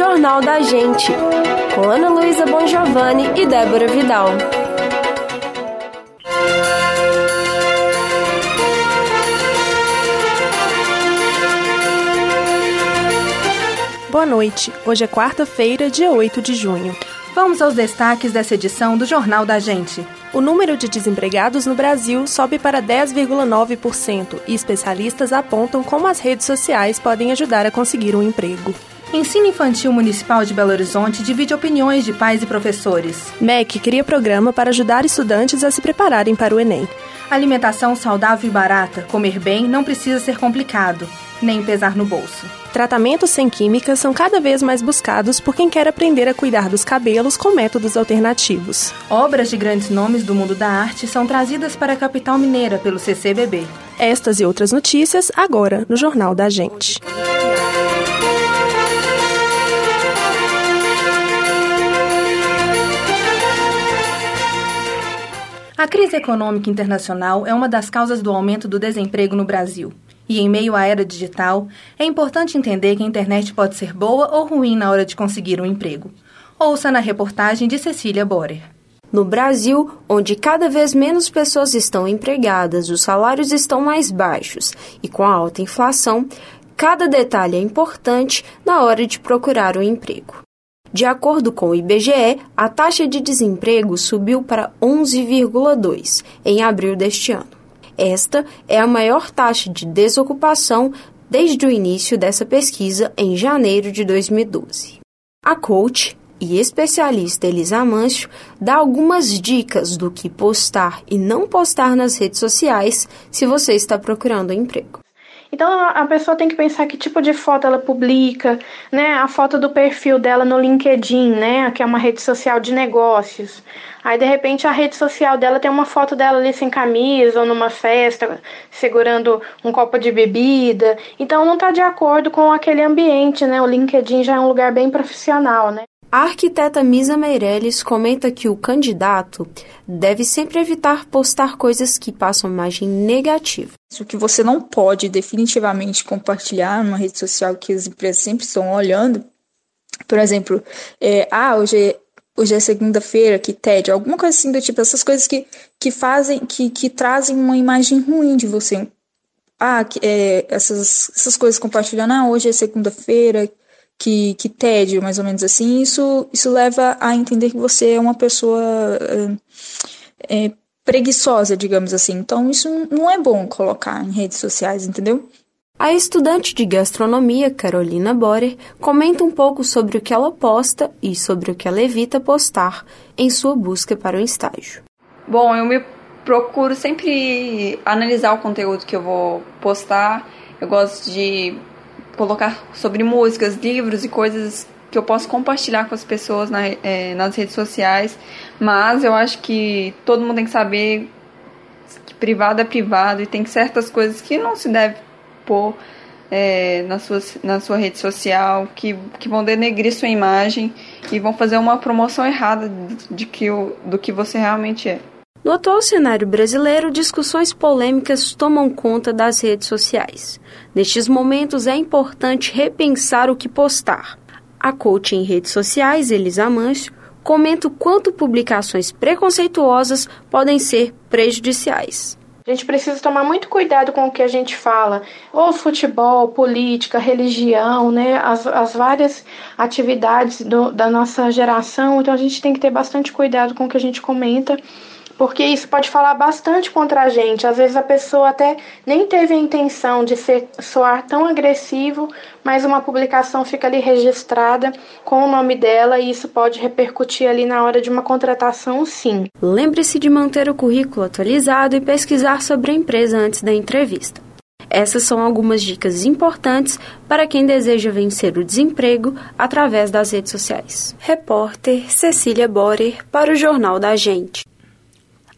Jornal da Gente, com Ana Luísa Bongiovanni e Débora Vidal. Boa noite. Hoje é quarta-feira, dia 8 de junho. Vamos aos destaques dessa edição do Jornal da Gente. O número de desempregados no Brasil sobe para 10,9% e especialistas apontam como as redes sociais podem ajudar a conseguir um emprego. Ensino Infantil Municipal de Belo Horizonte divide opiniões de pais e professores. MEC cria programa para ajudar estudantes a se prepararem para o Enem. Alimentação saudável e barata. Comer bem não precisa ser complicado, nem pesar no bolso. Tratamentos sem químicas são cada vez mais buscados por quem quer aprender a cuidar dos cabelos com métodos alternativos. Obras de grandes nomes do mundo da arte são trazidas para a capital mineira pelo CCBB. Estas e outras notícias agora no Jornal da Gente. Crise econômica internacional é uma das causas do aumento do desemprego no Brasil. E em meio à era digital, é importante entender que a internet pode ser boa ou ruim na hora de conseguir um emprego. Ouça na reportagem de Cecília Borer. No Brasil, onde cada vez menos pessoas estão empregadas, os salários estão mais baixos e com a alta inflação, cada detalhe é importante na hora de procurar um emprego. De acordo com o IBGE, a taxa de desemprego subiu para 11,2 em abril deste ano. Esta é a maior taxa de desocupação desde o início dessa pesquisa em janeiro de 2012. A coach e especialista Elisa Amâncio dá algumas dicas do que postar e não postar nas redes sociais se você está procurando emprego. Então a pessoa tem que pensar que tipo de foto ela publica, né? A foto do perfil dela no LinkedIn, né? Que é uma rede social de negócios. Aí de repente a rede social dela tem uma foto dela ali sem camisa ou numa festa, segurando um copo de bebida. Então não está de acordo com aquele ambiente, né? O LinkedIn já é um lugar bem profissional, né? A arquiteta Misa Meirelles comenta que o candidato deve sempre evitar postar coisas que passam imagem negativa. O que você não pode definitivamente compartilhar numa rede social que as empresas sempre estão olhando, por exemplo, é, ah, hoje é, hoje é segunda-feira, que TED, alguma coisa assim do tipo, essas coisas que, que fazem, que, que trazem uma imagem ruim de você. Ah, é, essas, essas coisas compartilhando, ah, hoje é segunda-feira, que, que tédio, mais ou menos assim, isso, isso leva a entender que você é uma pessoa é, é, preguiçosa, digamos assim. Então, isso não é bom colocar em redes sociais, entendeu? A estudante de gastronomia, Carolina Borer, comenta um pouco sobre o que ela posta e sobre o que ela evita postar em sua busca para o estágio. Bom, eu me procuro sempre analisar o conteúdo que eu vou postar. Eu gosto de colocar sobre músicas, livros e coisas que eu posso compartilhar com as pessoas na, é, nas redes sociais, mas eu acho que todo mundo tem que saber que privado é privado e tem certas coisas que não se deve pôr é, na, sua, na sua rede social, que, que vão denegrir sua imagem e vão fazer uma promoção errada de, que, do que você realmente é. No atual cenário brasileiro, discussões polêmicas tomam conta das redes sociais. Nestes momentos, é importante repensar o que postar. A coach em redes sociais, Elisa Mancho, comenta o quanto publicações preconceituosas podem ser prejudiciais. A gente precisa tomar muito cuidado com o que a gente fala, ou futebol, política, religião, né? As, as várias atividades do, da nossa geração. Então a gente tem que ter bastante cuidado com o que a gente comenta porque isso pode falar bastante contra a gente. Às vezes a pessoa até nem teve a intenção de ser, soar tão agressivo, mas uma publicação fica ali registrada com o nome dela e isso pode repercutir ali na hora de uma contratação, sim. Lembre-se de manter o currículo atualizado e pesquisar sobre a empresa antes da entrevista. Essas são algumas dicas importantes para quem deseja vencer o desemprego através das redes sociais. Repórter Cecília Borer para o Jornal da Gente.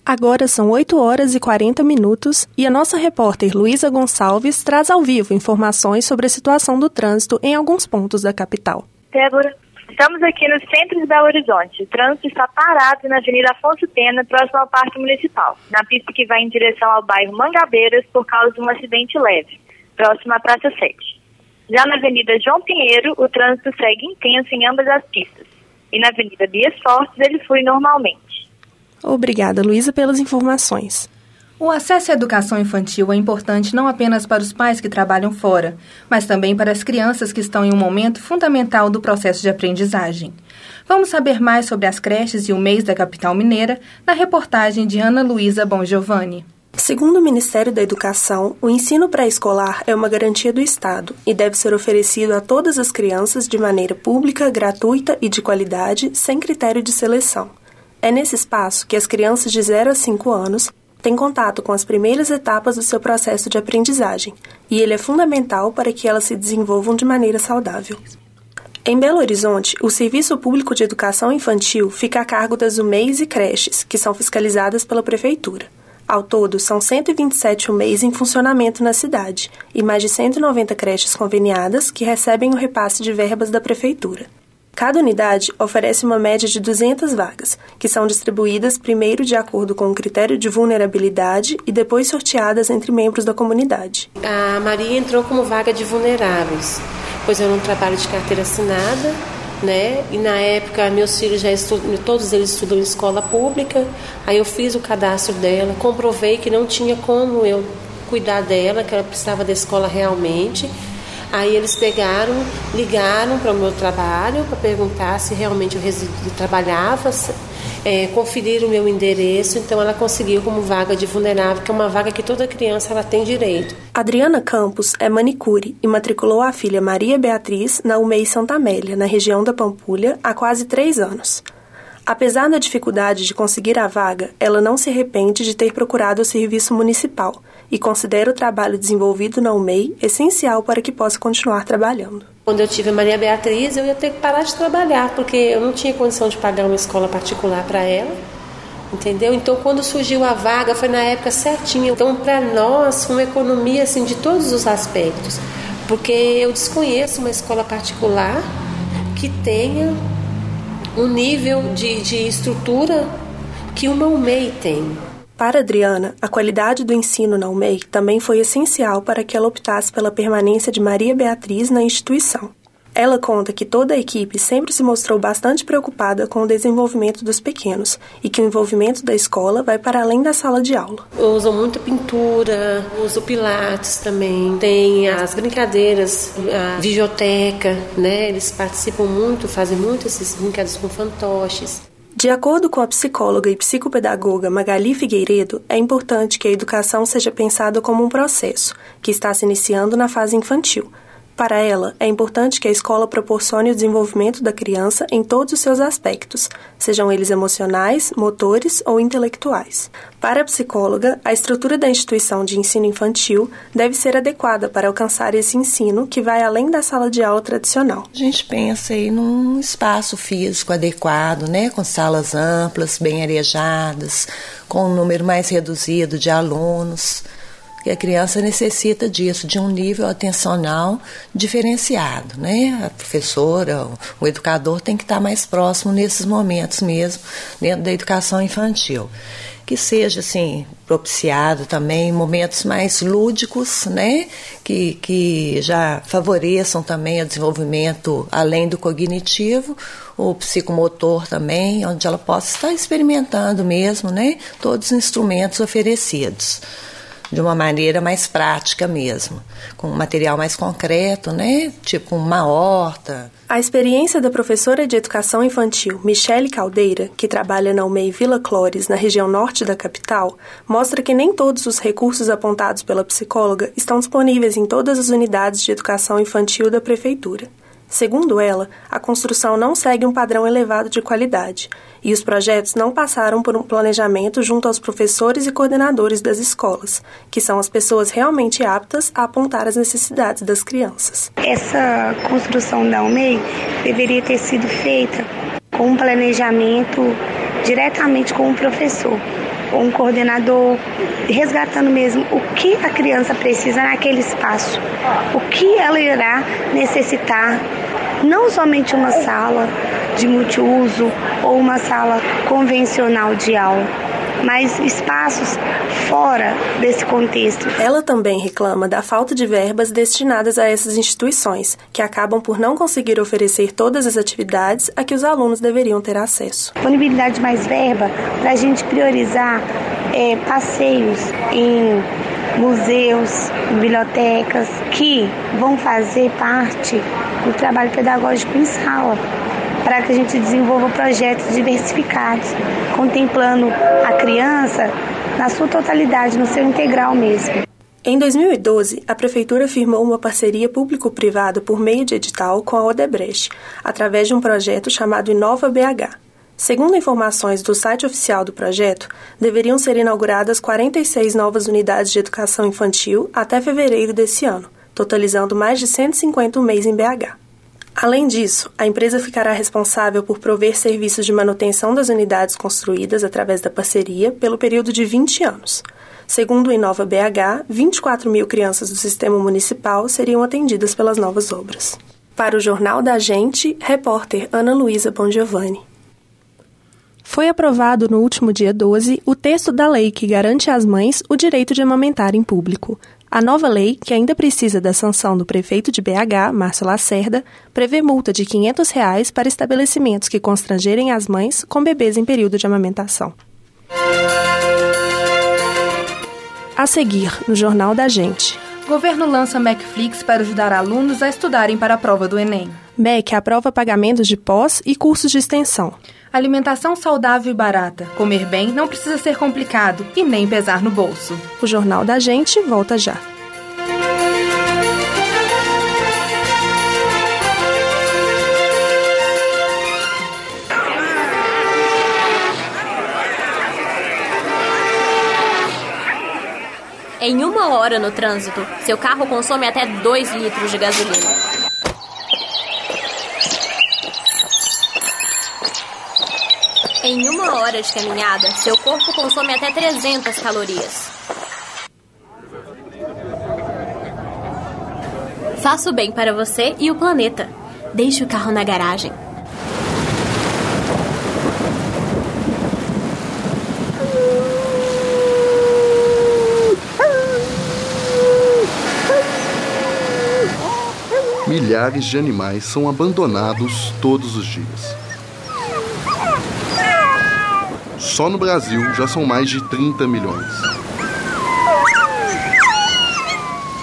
Agora são 8 horas e 40 minutos e a nossa repórter Luísa Gonçalves traz ao vivo informações sobre a situação do trânsito em alguns pontos da capital. Débora, estamos aqui no centro de Belo Horizonte. O trânsito está parado na Avenida Afonso Pena, próximo ao Parque Municipal, na pista que vai em direção ao bairro Mangabeiras por causa de um acidente leve, próximo à Praça 7. Já na Avenida João Pinheiro, o trânsito segue intenso em ambas as pistas. E na Avenida Bias Fortes, ele flui normalmente. Obrigada, Luísa, pelas informações. O acesso à educação infantil é importante não apenas para os pais que trabalham fora, mas também para as crianças que estão em um momento fundamental do processo de aprendizagem. Vamos saber mais sobre as creches e o mês da capital mineira na reportagem de Ana Luísa Bongiovanni. Segundo o Ministério da Educação, o ensino pré-escolar é uma garantia do Estado e deve ser oferecido a todas as crianças de maneira pública, gratuita e de qualidade, sem critério de seleção. É nesse espaço que as crianças de 0 a 5 anos tem contato com as primeiras etapas do seu processo de aprendizagem, e ele é fundamental para que elas se desenvolvam de maneira saudável. Em Belo Horizonte, o Serviço Público de Educação Infantil fica a cargo das UMEIs e creches, que são fiscalizadas pela Prefeitura. Ao todo, são 127 UMEIs em funcionamento na cidade e mais de 190 creches conveniadas que recebem o repasse de verbas da Prefeitura. Cada unidade oferece uma média de 200 vagas, que são distribuídas primeiro de acordo com o critério de vulnerabilidade e depois sorteadas entre membros da comunidade. A Maria entrou como vaga de vulneráveis, pois eu não trabalho de carteira assinada, né? E na época meus filhos já estudam, todos eles estudam em escola pública. Aí eu fiz o cadastro dela, comprovei que não tinha como eu cuidar dela, que ela precisava da escola realmente. Aí eles pegaram, ligaram para o meu trabalho para perguntar se realmente eu, trabalhava, é, conferiram o meu endereço, então ela conseguiu como vaga de vulnerável, que é uma vaga que toda criança ela tem direito. Adriana Campos é manicure e matriculou a filha Maria Beatriz na UMEI Santa Amélia, na região da Pampulha, há quase três anos. Apesar da dificuldade de conseguir a vaga, ela não se arrepende de ter procurado o serviço municipal e considera o trabalho desenvolvido na UMEI essencial para que possa continuar trabalhando. Quando eu tive a Maria Beatriz, eu ia ter que parar de trabalhar, porque eu não tinha condição de pagar uma escola particular para ela. Entendeu? Então, quando surgiu a vaga, foi na época certinha. Então, para nós, foi uma economia assim, de todos os aspectos. Porque eu desconheço uma escola particular que tenha um nível de, de estrutura que uma UMEI tem. Para Adriana, a qualidade do ensino na UMEI também foi essencial para que ela optasse pela permanência de Maria Beatriz na instituição. Ela conta que toda a equipe sempre se mostrou bastante preocupada com o desenvolvimento dos pequenos e que o envolvimento da escola vai para além da sala de aula. Usam muita pintura, usam pilates também, tem as brincadeiras, a videoteca, né? Eles participam muito, fazem muito esses brincados com fantoches. De acordo com a psicóloga e psicopedagoga Magali Figueiredo, é importante que a educação seja pensada como um processo que está se iniciando na fase infantil para ela, é importante que a escola proporcione o desenvolvimento da criança em todos os seus aspectos, sejam eles emocionais, motores ou intelectuais. Para a psicóloga, a estrutura da instituição de ensino infantil deve ser adequada para alcançar esse ensino que vai além da sala de aula tradicional. A gente pensa aí num espaço físico adequado, né, com salas amplas, bem arejadas, com um número mais reduzido de alunos que a criança necessita disso, de um nível atencional diferenciado, né? A professora, o, educador tem que estar mais próximo nesses momentos mesmo, dentro da educação infantil. Que seja, assim, propiciado também momentos mais lúdicos, né? Que, que já favoreçam também o desenvolvimento além do cognitivo, o psicomotor também, onde ela possa estar experimentando mesmo, né? Todos os instrumentos oferecidos de uma maneira mais prática mesmo, com material mais concreto, né? Tipo uma horta. A experiência da professora de educação infantil Michele Caldeira, que trabalha na UMEI Vila Clores, na região norte da capital, mostra que nem todos os recursos apontados pela psicóloga estão disponíveis em todas as unidades de educação infantil da prefeitura. Segundo ela, a construção não segue um padrão elevado de qualidade e os projetos não passaram por um planejamento junto aos professores e coordenadores das escolas, que são as pessoas realmente aptas a apontar as necessidades das crianças. Essa construção da UMEI deveria ter sido feita com um planejamento diretamente com o professor um coordenador resgatando mesmo o que a criança precisa naquele espaço, o que ela irá necessitar, não somente uma sala de multiuso ou uma sala convencional de aula, mais espaços fora desse contexto. Ela também reclama da falta de verbas destinadas a essas instituições, que acabam por não conseguir oferecer todas as atividades a que os alunos deveriam ter acesso. Disponibilidade de mais verba para a gente priorizar é, passeios em museus, bibliotecas, que vão fazer parte do trabalho pedagógico em sala, para que a gente desenvolva projetos diversificados, contemplando a criança na sua totalidade, no seu integral mesmo. Em 2012, a Prefeitura firmou uma parceria público-privada por meio de edital com a Odebrecht, através de um projeto chamado Inova BH. Segundo informações do site oficial do projeto, deveriam ser inauguradas 46 novas unidades de educação infantil até fevereiro desse ano, totalizando mais de 150 um mês em BH. Além disso, a empresa ficará responsável por prover serviços de manutenção das unidades construídas através da parceria pelo período de 20 anos. Segundo o Inova BH, 24 mil crianças do sistema municipal seriam atendidas pelas novas obras. Para o Jornal da Gente, repórter Ana Luísa Bongiovanni. Foi aprovado no último dia 12 o texto da lei que garante às mães o direito de amamentar em público. A nova lei, que ainda precisa da sanção do prefeito de BH, Márcio Lacerda, prevê multa de 500 reais para estabelecimentos que constrangerem as mães com bebês em período de amamentação. A seguir, no Jornal da Gente. Governo lança Macflix para ajudar alunos a estudarem para a prova do Enem. MEC aprova pagamentos de pós e cursos de extensão. Alimentação saudável e barata. Comer bem não precisa ser complicado e nem pesar no bolso. O Jornal da Gente volta já. Em uma hora no trânsito, seu carro consome até 2 litros de gasolina. Em uma hora de caminhada, seu corpo consome até 300 calorias. Faça o bem para você e o planeta. Deixe o carro na garagem. Milhares de animais são abandonados todos os dias. Só no Brasil já são mais de 30 milhões.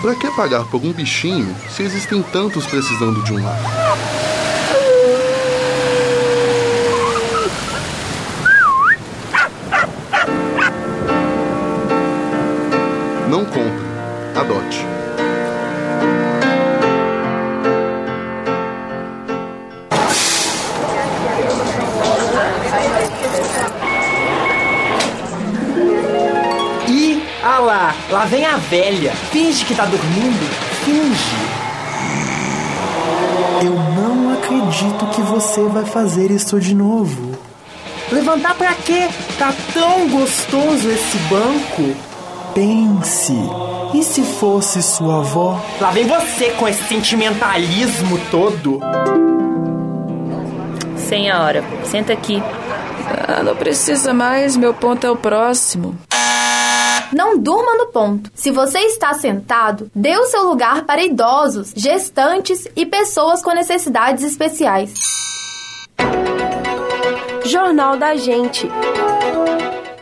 Para que pagar por um bichinho se existem tantos precisando de um lar? Lá, lá vem a velha. Finge que tá dormindo. Finge. Eu não acredito que você vai fazer isso de novo. Levantar pra quê? Tá tão gostoso esse banco. Pense. E se fosse sua avó? Lá vem você com esse sentimentalismo todo. Senhora, senta aqui. Ah, não precisa mais, meu ponto é o próximo. Não durma no ponto. Se você está sentado, dê o seu lugar para idosos, gestantes e pessoas com necessidades especiais. Jornal da Gente.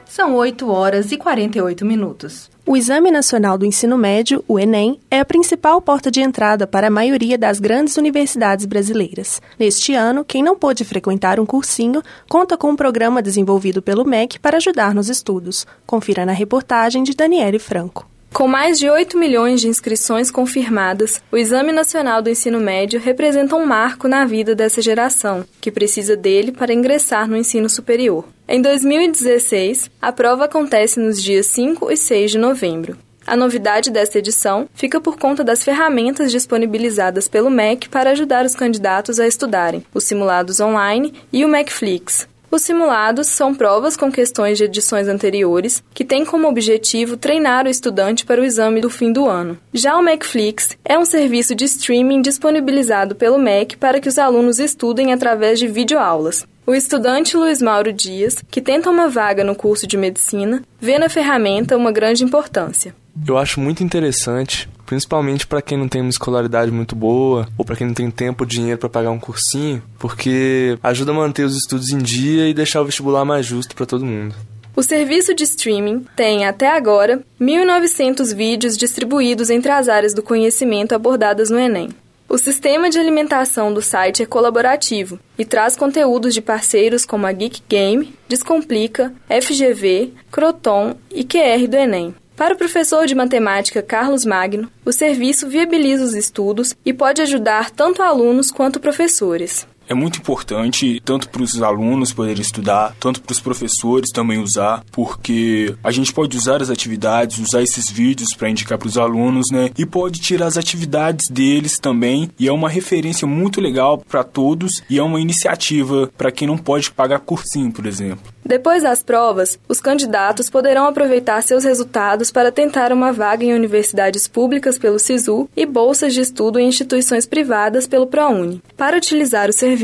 São 8 horas e 48 minutos. O Exame Nacional do Ensino Médio, o Enem, é a principal porta de entrada para a maioria das grandes universidades brasileiras. Neste ano, quem não pôde frequentar um cursinho conta com um programa desenvolvido pelo MEC para ajudar nos estudos. Confira na reportagem de Daniele Franco. Com mais de 8 milhões de inscrições confirmadas, o Exame Nacional do Ensino Médio representa um marco na vida dessa geração, que precisa dele para ingressar no ensino superior. Em 2016, a prova acontece nos dias 5 e 6 de novembro. A novidade desta edição fica por conta das ferramentas disponibilizadas pelo MEC para ajudar os candidatos a estudarem, os simulados online e o MECFlix, Os simulados são provas com questões de edições anteriores que têm como objetivo treinar o estudante para o exame do fim do ano. Já o Macflix é um serviço de streaming disponibilizado pelo MEC para que os alunos estudem através de videoaulas. O estudante Luiz Mauro Dias, que tenta uma vaga no curso de medicina, vê na ferramenta uma grande importância. Eu acho muito interessante principalmente para quem não tem uma escolaridade muito boa ou para quem não tem tempo ou dinheiro para pagar um cursinho, porque ajuda a manter os estudos em dia e deixar o vestibular mais justo para todo mundo. O serviço de streaming tem, até agora, 1.900 vídeos distribuídos entre as áreas do conhecimento abordadas no Enem. O sistema de alimentação do site é colaborativo e traz conteúdos de parceiros como a Geek Game, Descomplica, FGV, Croton e QR do Enem. Para o professor de matemática Carlos Magno, o serviço viabiliza os estudos e pode ajudar tanto alunos quanto professores é muito importante tanto para os alunos poderem estudar, tanto para os professores também usar, porque a gente pode usar as atividades, usar esses vídeos para indicar para os alunos, né? E pode tirar as atividades deles também, e é uma referência muito legal para todos e é uma iniciativa para quem não pode pagar cursinho, por exemplo. Depois das provas, os candidatos poderão aproveitar seus resultados para tentar uma vaga em universidades públicas pelo SISU e bolsas de estudo em instituições privadas pelo ProUni. Para utilizar o serviço,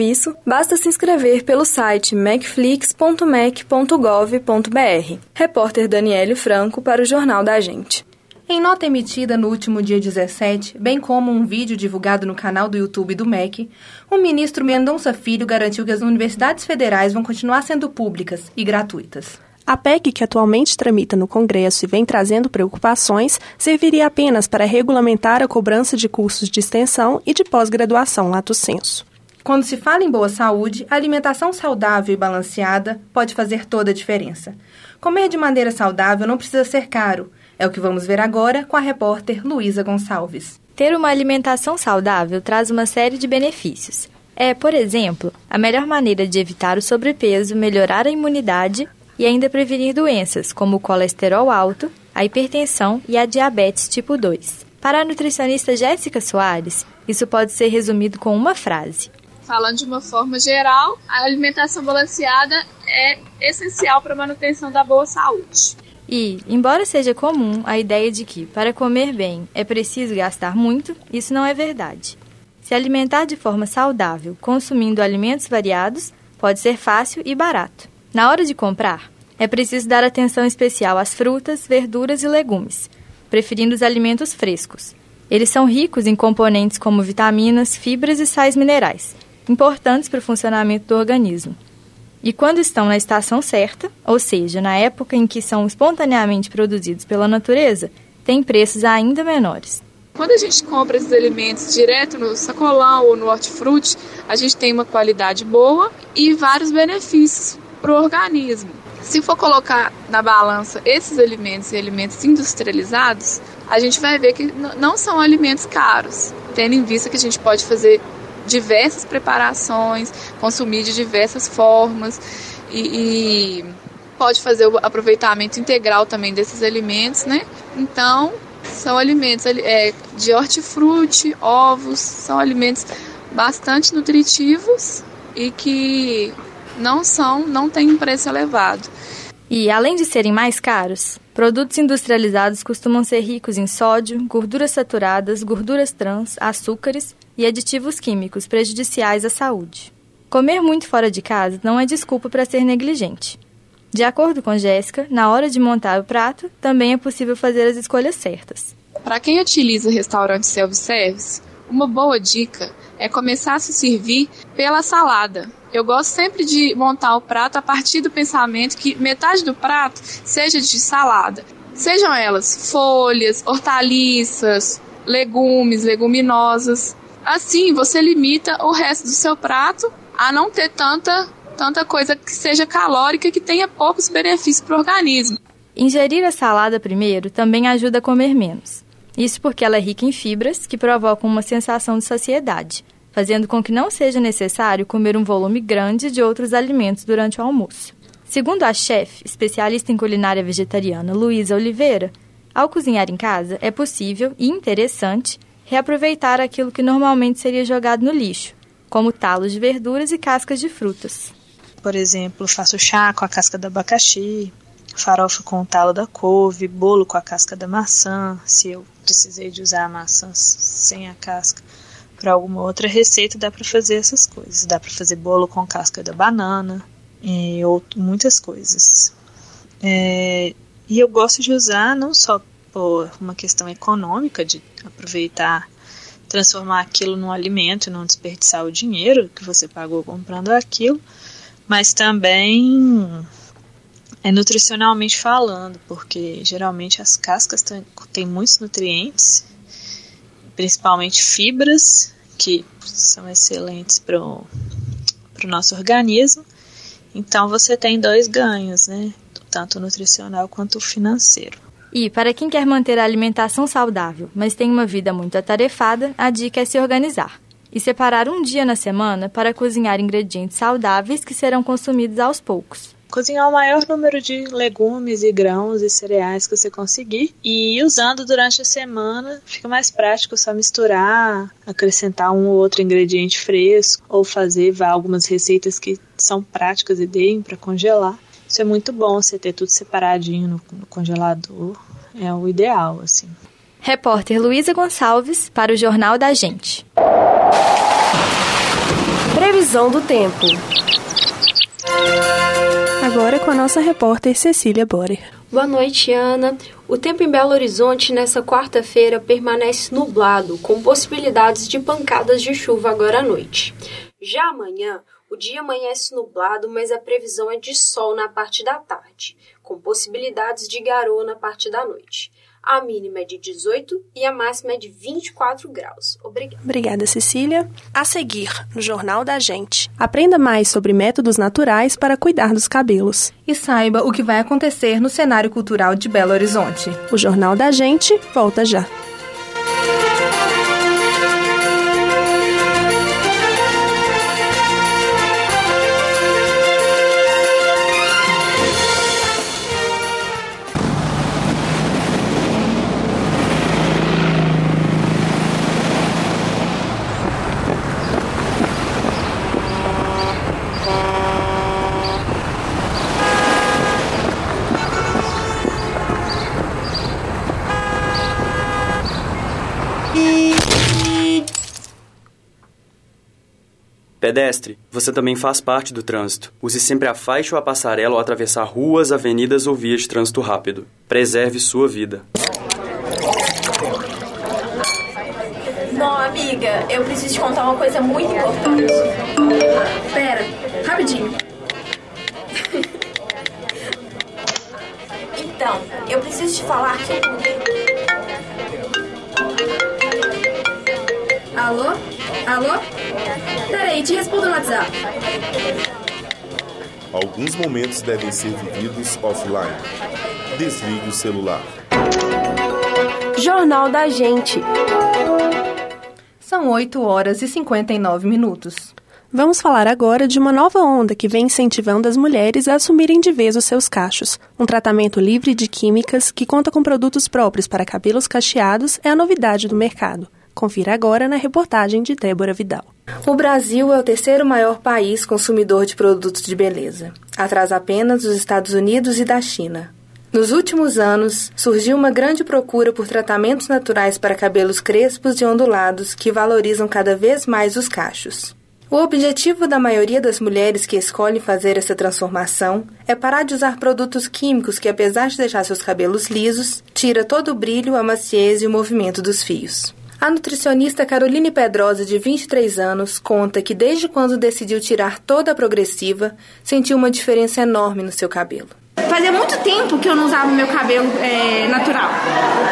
basta se inscrever pelo site macflix.mac.gov.br. Repórter Daniele Franco para o Jornal da Gente. Em nota emitida no último dia 17, bem como um vídeo divulgado no canal do YouTube do MEC, o ministro Mendonça Filho garantiu que as universidades federais vão continuar sendo públicas e gratuitas. A PEC, que atualmente tramita no Congresso e vem trazendo preocupações, serviria apenas para regulamentar a cobrança de cursos de extensão e de pós-graduação lato senso. Quando se fala em boa saúde, a alimentação saudável e balanceada pode fazer toda a diferença. Comer de maneira saudável não precisa ser caro é o que vamos ver agora com a repórter Luísa Gonçalves. Ter uma alimentação saudável traz uma série de benefícios. É, por exemplo, a melhor maneira de evitar o sobrepeso, melhorar a imunidade e ainda prevenir doenças como o colesterol alto, a hipertensão e a diabetes tipo 2. Para a nutricionista Jéssica Soares, isso pode ser resumido com uma frase: Falando de uma forma geral, a alimentação balanceada é essencial para a manutenção da boa saúde. E, embora seja comum a ideia de que, para comer bem, é preciso gastar muito, isso não é verdade. Se alimentar de forma saudável, consumindo alimentos variados, pode ser fácil e barato. Na hora de comprar, é preciso dar atenção especial às frutas, verduras e legumes, preferindo os alimentos frescos. Eles são ricos em componentes como vitaminas, fibras e sais minerais, importantes para o funcionamento do organismo. E quando estão na estação certa, ou seja, na época em que são espontaneamente produzidos pela natureza, têm preços ainda menores. Quando a gente compra esses alimentos direto no sacolão ou no hortifruti, a gente tem uma qualidade boa e vários benefícios para o organismo. Se for colocar na balança esses alimentos e alimentos industrializados, a gente vai ver que não são alimentos caros, tendo em vista que a gente pode fazer diversas preparações, consumir de diversas formas e, e pode fazer o aproveitamento integral também desses alimentos, né? Então, são alimentos é, de hortifruti, ovos, são alimentos bastante nutritivos e que não são, não têm um preço elevado. E além de serem mais caros, produtos industrializados costumam ser ricos em sódio, gorduras saturadas, gorduras trans, açúcares e aditivos químicos prejudiciais à saúde. Comer muito fora de casa não é desculpa para ser negligente. De acordo com Jéssica, na hora de montar o prato, também é possível fazer as escolhas certas. Para quem utiliza restaurante self-service, uma boa dica é começar a se servir pela salada. Eu gosto sempre de montar o prato a partir do pensamento que metade do prato seja de salada. Sejam elas folhas, hortaliças, legumes, leguminosas. Assim, você limita o resto do seu prato a não ter tanta, tanta coisa que seja calórica que tenha poucos benefícios para o organismo. Ingerir a salada primeiro também ajuda a comer menos. Isso porque ela é rica em fibras que provocam uma sensação de saciedade, fazendo com que não seja necessário comer um volume grande de outros alimentos durante o almoço. Segundo a chefe, especialista em culinária vegetariana Luísa Oliveira, ao cozinhar em casa é possível e interessante reaproveitar aquilo que normalmente seria jogado no lixo, como talos de verduras e cascas de frutas. por exemplo, faço chá com a casca do abacaxi, farofa com o talo da couve, bolo com a casca da maçã, se eu precisei de usar a maçã sem a casca para alguma outra receita, dá para fazer essas coisas. Dá para fazer bolo com casca da banana e outro, muitas coisas. É, e eu gosto de usar não só por uma questão econômica, de aproveitar, transformar aquilo num alimento e não desperdiçar o dinheiro que você pagou comprando aquilo, mas também é nutricionalmente falando, porque geralmente as cascas têm muitos nutrientes, principalmente fibras, que são excelentes para o nosso organismo. Então você tem dois ganhos, né? Tanto nutricional quanto financeiro. E para quem quer manter a alimentação saudável, mas tem uma vida muito atarefada, a dica é se organizar e separar um dia na semana para cozinhar ingredientes saudáveis que serão consumidos aos poucos cozinhar o maior número de legumes e grãos e cereais que você conseguir e usando durante a semana fica mais prático só misturar, acrescentar um ou outro ingrediente fresco ou fazer algumas receitas que são práticas e deem para congelar. Isso é muito bom, você ter tudo separadinho no, no congelador, é o ideal assim. Repórter Luísa Gonçalves para o Jornal da Gente. Previsão do tempo agora com a nossa repórter Cecília Borer. Boa noite, Ana. O tempo em Belo Horizonte nessa quarta-feira permanece nublado, com possibilidades de pancadas de chuva agora à noite. Já amanhã, o dia amanhece nublado, mas a previsão é de sol na parte da tarde, com possibilidades de garoa na parte da noite. A mínima é de 18 e a máxima é de 24 graus. Obrigada. Obrigada, Cecília. A seguir, no Jornal da Gente. Aprenda mais sobre métodos naturais para cuidar dos cabelos. E saiba o que vai acontecer no cenário cultural de Belo Horizonte. O Jornal da Gente volta já. Pedestre, você também faz parte do trânsito. Use sempre a faixa ou a passarela ao atravessar ruas, avenidas ou vias de trânsito rápido. Preserve sua vida. Não, amiga, eu preciso te contar uma coisa muito importante. Pera, rapidinho. então, eu preciso te falar que. Alô? Alô? Peraí, te respondo no WhatsApp. Alguns momentos devem ser vividos offline. Desligue o celular. Jornal da Gente. São 8 horas e 59 minutos. Vamos falar agora de uma nova onda que vem incentivando as mulheres a assumirem de vez os seus cachos. Um tratamento livre de químicas que conta com produtos próprios para cabelos cacheados é a novidade do mercado. Confira agora na reportagem de Débora Vidal. O Brasil é o terceiro maior país consumidor de produtos de beleza, atrás apenas dos Estados Unidos e da China. Nos últimos anos, surgiu uma grande procura por tratamentos naturais para cabelos crespos e ondulados que valorizam cada vez mais os cachos. O objetivo da maioria das mulheres que escolhem fazer essa transformação é parar de usar produtos químicos que, apesar de deixar seus cabelos lisos, tira todo o brilho, a maciez e o movimento dos fios. A nutricionista Caroline Pedrosa, de 23 anos, conta que desde quando decidiu tirar toda a progressiva, sentiu uma diferença enorme no seu cabelo. Fazia muito tempo que eu não usava meu cabelo é, natural.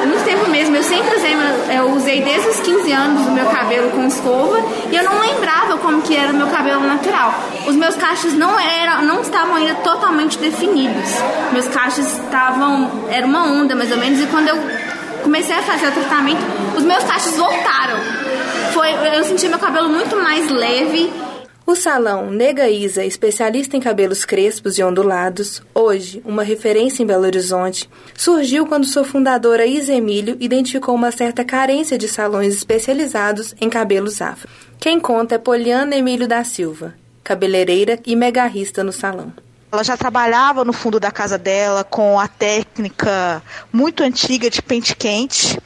Muito tempo mesmo. Eu sempre usei, eu usei desde os 15 anos o meu cabelo com escova e eu não lembrava como que era o meu cabelo natural. Os meus cachos não eram, não estavam ainda totalmente definidos. Meus cachos estavam, era uma onda mais ou menos e quando eu comecei a fazer o tratamento, os meus cachos voltaram. Foi, eu senti meu cabelo muito mais leve. O salão Nega Isa, especialista em cabelos crespos e ondulados, hoje uma referência em Belo Horizonte, surgiu quando sua fundadora Isa Emílio identificou uma certa carência de salões especializados em cabelos afro. Quem conta é Poliana Emílio da Silva, cabeleireira e megarrista no salão. Ela já trabalhava no fundo da casa dela com a técnica muito antiga de pente quente.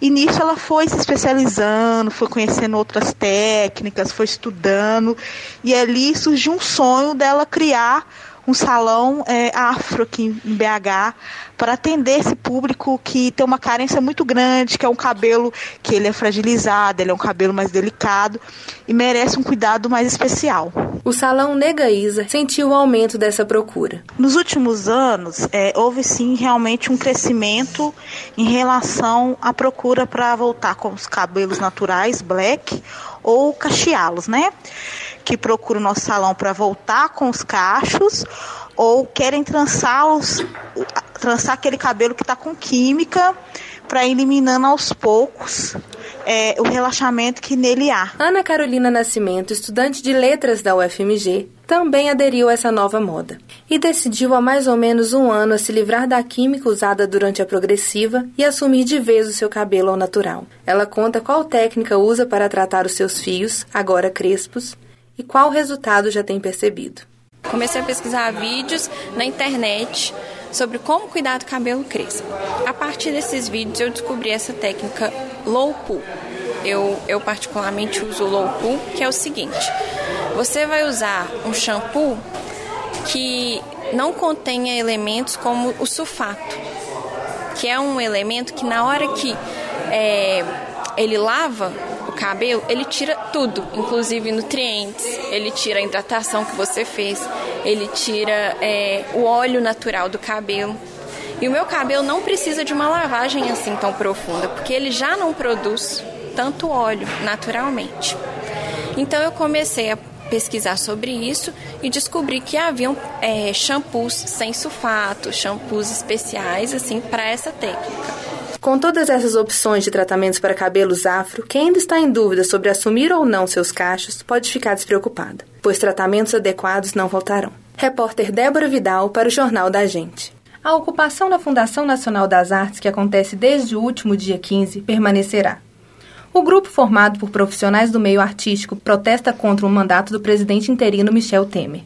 E nisso ela foi se especializando, foi conhecendo outras técnicas, foi estudando. E ali surgiu um sonho dela criar um salão é, afro aqui em BH para atender esse público que tem uma carência muito grande, que é um cabelo que ele é fragilizado, ele é um cabelo mais delicado e merece um cuidado mais especial. O Salão Negaísa sentiu o aumento dessa procura. Nos últimos anos, é, houve sim realmente um crescimento em relação à procura para voltar com os cabelos naturais, black, ou cacheá-los, né? Que procuram o nosso salão para voltar com os cachos ou querem trançar, os, trançar aquele cabelo que está com química para ir eliminando aos poucos é, o relaxamento que nele há. Ana Carolina Nascimento, estudante de letras da UFMG, também aderiu a essa nova moda e decidiu há mais ou menos um ano a se livrar da química usada durante a progressiva e assumir de vez o seu cabelo ao natural. Ela conta qual técnica usa para tratar os seus fios, agora crespos, e qual resultado já tem percebido. Comecei a pesquisar vídeos na internet sobre como cuidar do cabelo crespo. A partir desses vídeos eu descobri essa técnica low pull. Eu, eu particularmente uso o low pull, que é o seguinte: você vai usar um shampoo que não contenha elementos como o sulfato, que é um elemento que na hora que é, ele lava cabelo, ele tira tudo, inclusive nutrientes, ele tira a hidratação que você fez, ele tira é, o óleo natural do cabelo. E o meu cabelo não precisa de uma lavagem assim tão profunda, porque ele já não produz tanto óleo naturalmente. Então eu comecei a pesquisar sobre isso e descobri que haviam é, shampoos sem sulfato, shampoos especiais assim para essa técnica. Com todas essas opções de tratamentos para cabelos afro, quem ainda está em dúvida sobre assumir ou não seus cachos pode ficar despreocupada, pois tratamentos adequados não faltarão. Repórter Débora Vidal para o Jornal da Gente. A ocupação da Fundação Nacional das Artes, que acontece desde o último dia 15, permanecerá. O grupo, formado por profissionais do meio artístico, protesta contra o mandato do presidente interino Michel Temer,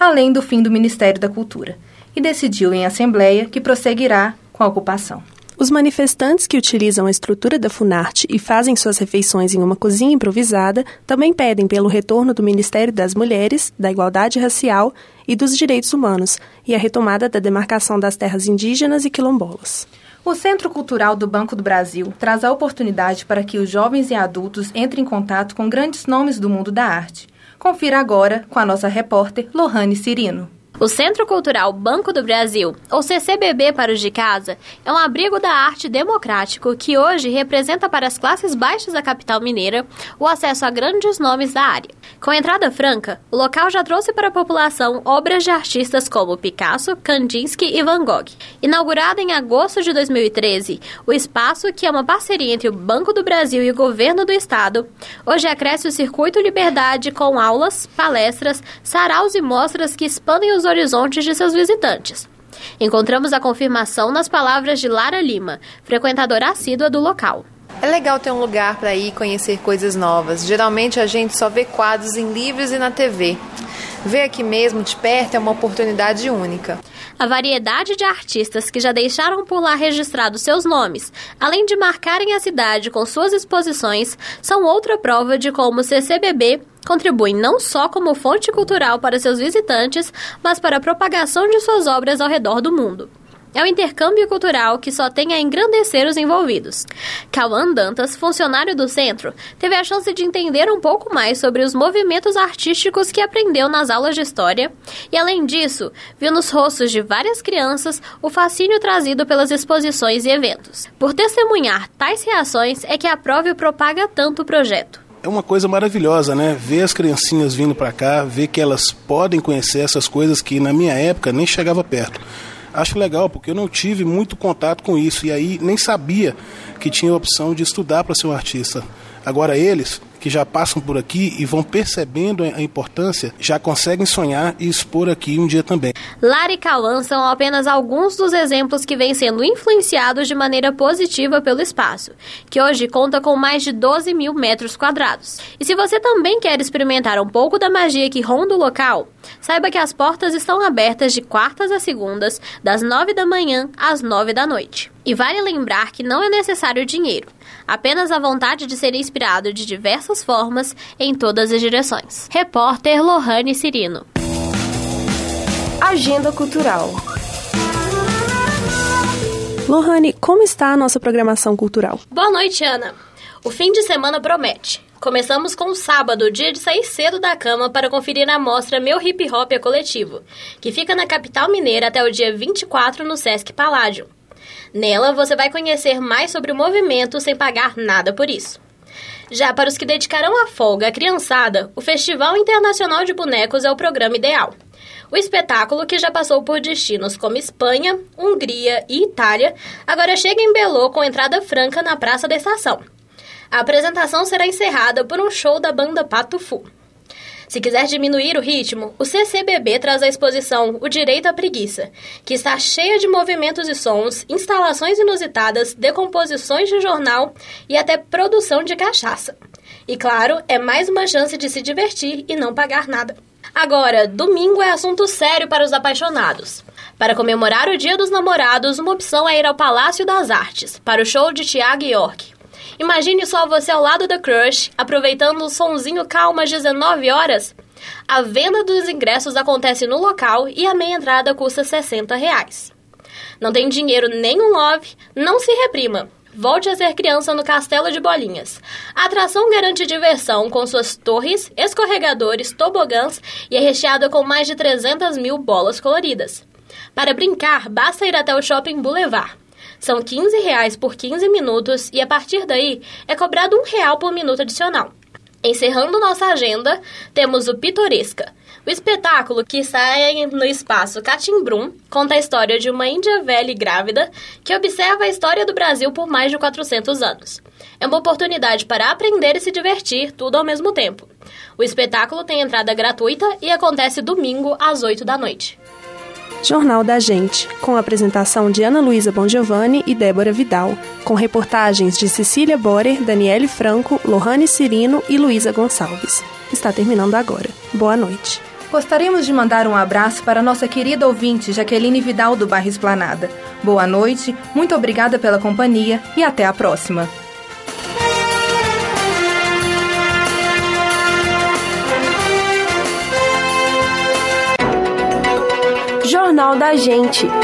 além do fim do Ministério da Cultura, e decidiu em assembleia que prosseguirá com a ocupação. Os manifestantes que utilizam a estrutura da Funarte e fazem suas refeições em uma cozinha improvisada também pedem pelo retorno do Ministério das Mulheres, da Igualdade Racial e dos Direitos Humanos e a retomada da demarcação das terras indígenas e quilombolas. O Centro Cultural do Banco do Brasil traz a oportunidade para que os jovens e adultos entrem em contato com grandes nomes do mundo da arte. Confira agora com a nossa repórter Lohane Cirino. O Centro Cultural Banco do Brasil, ou CCBB para os de casa, é um abrigo da arte democrático que hoje representa para as classes baixas da capital mineira o acesso a grandes nomes da área. Com entrada franca, o local já trouxe para a população obras de artistas como Picasso, Kandinsky e Van Gogh. Inaugurado em agosto de 2013, o espaço, que é uma parceria entre o Banco do Brasil e o Governo do Estado, hoje acresce o Circuito Liberdade com aulas, palestras, saraus e mostras que expandem os horizontes de seus visitantes. Encontramos a confirmação nas palavras de Lara Lima, frequentadora assídua do local. É legal ter um lugar para ir conhecer coisas novas. Geralmente a gente só vê quadros em livros e na TV. Ver aqui mesmo de perto é uma oportunidade única. A variedade de artistas que já deixaram por lá registrados seus nomes, além de marcarem a cidade com suas exposições, são outra prova de como o CCBB contribui não só como fonte cultural para seus visitantes, mas para a propagação de suas obras ao redor do mundo. É um intercâmbio cultural que só tem a engrandecer os envolvidos. Cauã Dantas, funcionário do centro, teve a chance de entender um pouco mais sobre os movimentos artísticos que aprendeu nas aulas de história e, além disso, viu nos rostos de várias crianças o fascínio trazido pelas exposições e eventos. Por testemunhar tais reações é que aprova e propaga tanto o projeto é uma coisa maravilhosa, né? Ver as criancinhas vindo para cá, ver que elas podem conhecer essas coisas que na minha época nem chegava perto. Acho legal, porque eu não tive muito contato com isso e aí nem sabia que tinha a opção de estudar para ser um artista. Agora eles, que já passam por aqui e vão percebendo a importância, já conseguem sonhar e expor aqui um dia também. Lara e Cauã são apenas alguns dos exemplos que vêm sendo influenciados de maneira positiva pelo espaço, que hoje conta com mais de 12 mil metros quadrados. E se você também quer experimentar um pouco da magia que ronda o local, saiba que as portas estão abertas de quartas a segundas, das 9 da manhã às 9 da noite. E vale lembrar que não é necessário dinheiro, apenas a vontade de ser inspirado de diversas formas em todas as direções. Repórter Lohane Cirino. Agenda Cultural. Lohane, como está a nossa programação cultural? Boa noite, Ana. O fim de semana promete. Começamos com o sábado, dia de sair cedo da cama para conferir a mostra Meu Hip Hop é Coletivo, que fica na capital mineira até o dia 24 no Sesc Paládio. Nela, você vai conhecer mais sobre o movimento sem pagar nada por isso. Já para os que dedicarão a folga à criançada, o Festival Internacional de Bonecos é o programa ideal. O espetáculo, que já passou por destinos como Espanha, Hungria e Itália, agora chega em Belo com entrada franca na Praça da Estação. A apresentação será encerrada por um show da banda Pato Fu. Se quiser diminuir o ritmo, o CCBB traz a exposição O Direito à Preguiça, que está cheia de movimentos e sons, instalações inusitadas, decomposições de jornal e até produção de cachaça. E claro, é mais uma chance de se divertir e não pagar nada. Agora, domingo é assunto sério para os apaixonados. Para comemorar o Dia dos Namorados, uma opção é ir ao Palácio das Artes, para o show de Tiago York. Imagine só você ao lado da crush, aproveitando o sonzinho calmo às 19 horas. A venda dos ingressos acontece no local e a meia entrada custa 60 reais. Não tem dinheiro nem um love? Não se reprima. Volte a ser criança no Castelo de Bolinhas. A atração garante diversão com suas torres, escorregadores, tobogãs e é recheada com mais de 300 mil bolas coloridas. Para brincar, basta ir até o Shopping Boulevard. São 15 reais por 15 minutos e a partir daí é cobrado um real por minuto adicional. Encerrando nossa agenda, temos o Pitoresca. O espetáculo, que está no espaço Catimbrum, conta a história de uma índia velha e grávida que observa a história do Brasil por mais de 400 anos. É uma oportunidade para aprender e se divertir, tudo ao mesmo tempo. O espetáculo tem entrada gratuita e acontece domingo às 8 da noite. Jornal da Gente, com a apresentação de Ana Luísa Bongiovanni e Débora Vidal, com reportagens de Cecília Borer, Daniele Franco, Lohane Cirino e Luísa Gonçalves. Está terminando agora. Boa noite. Gostaríamos de mandar um abraço para nossa querida ouvinte Jaqueline Vidal do bairro Esplanada. Boa noite, muito obrigada pela companhia e até a próxima. Jornal da Gente.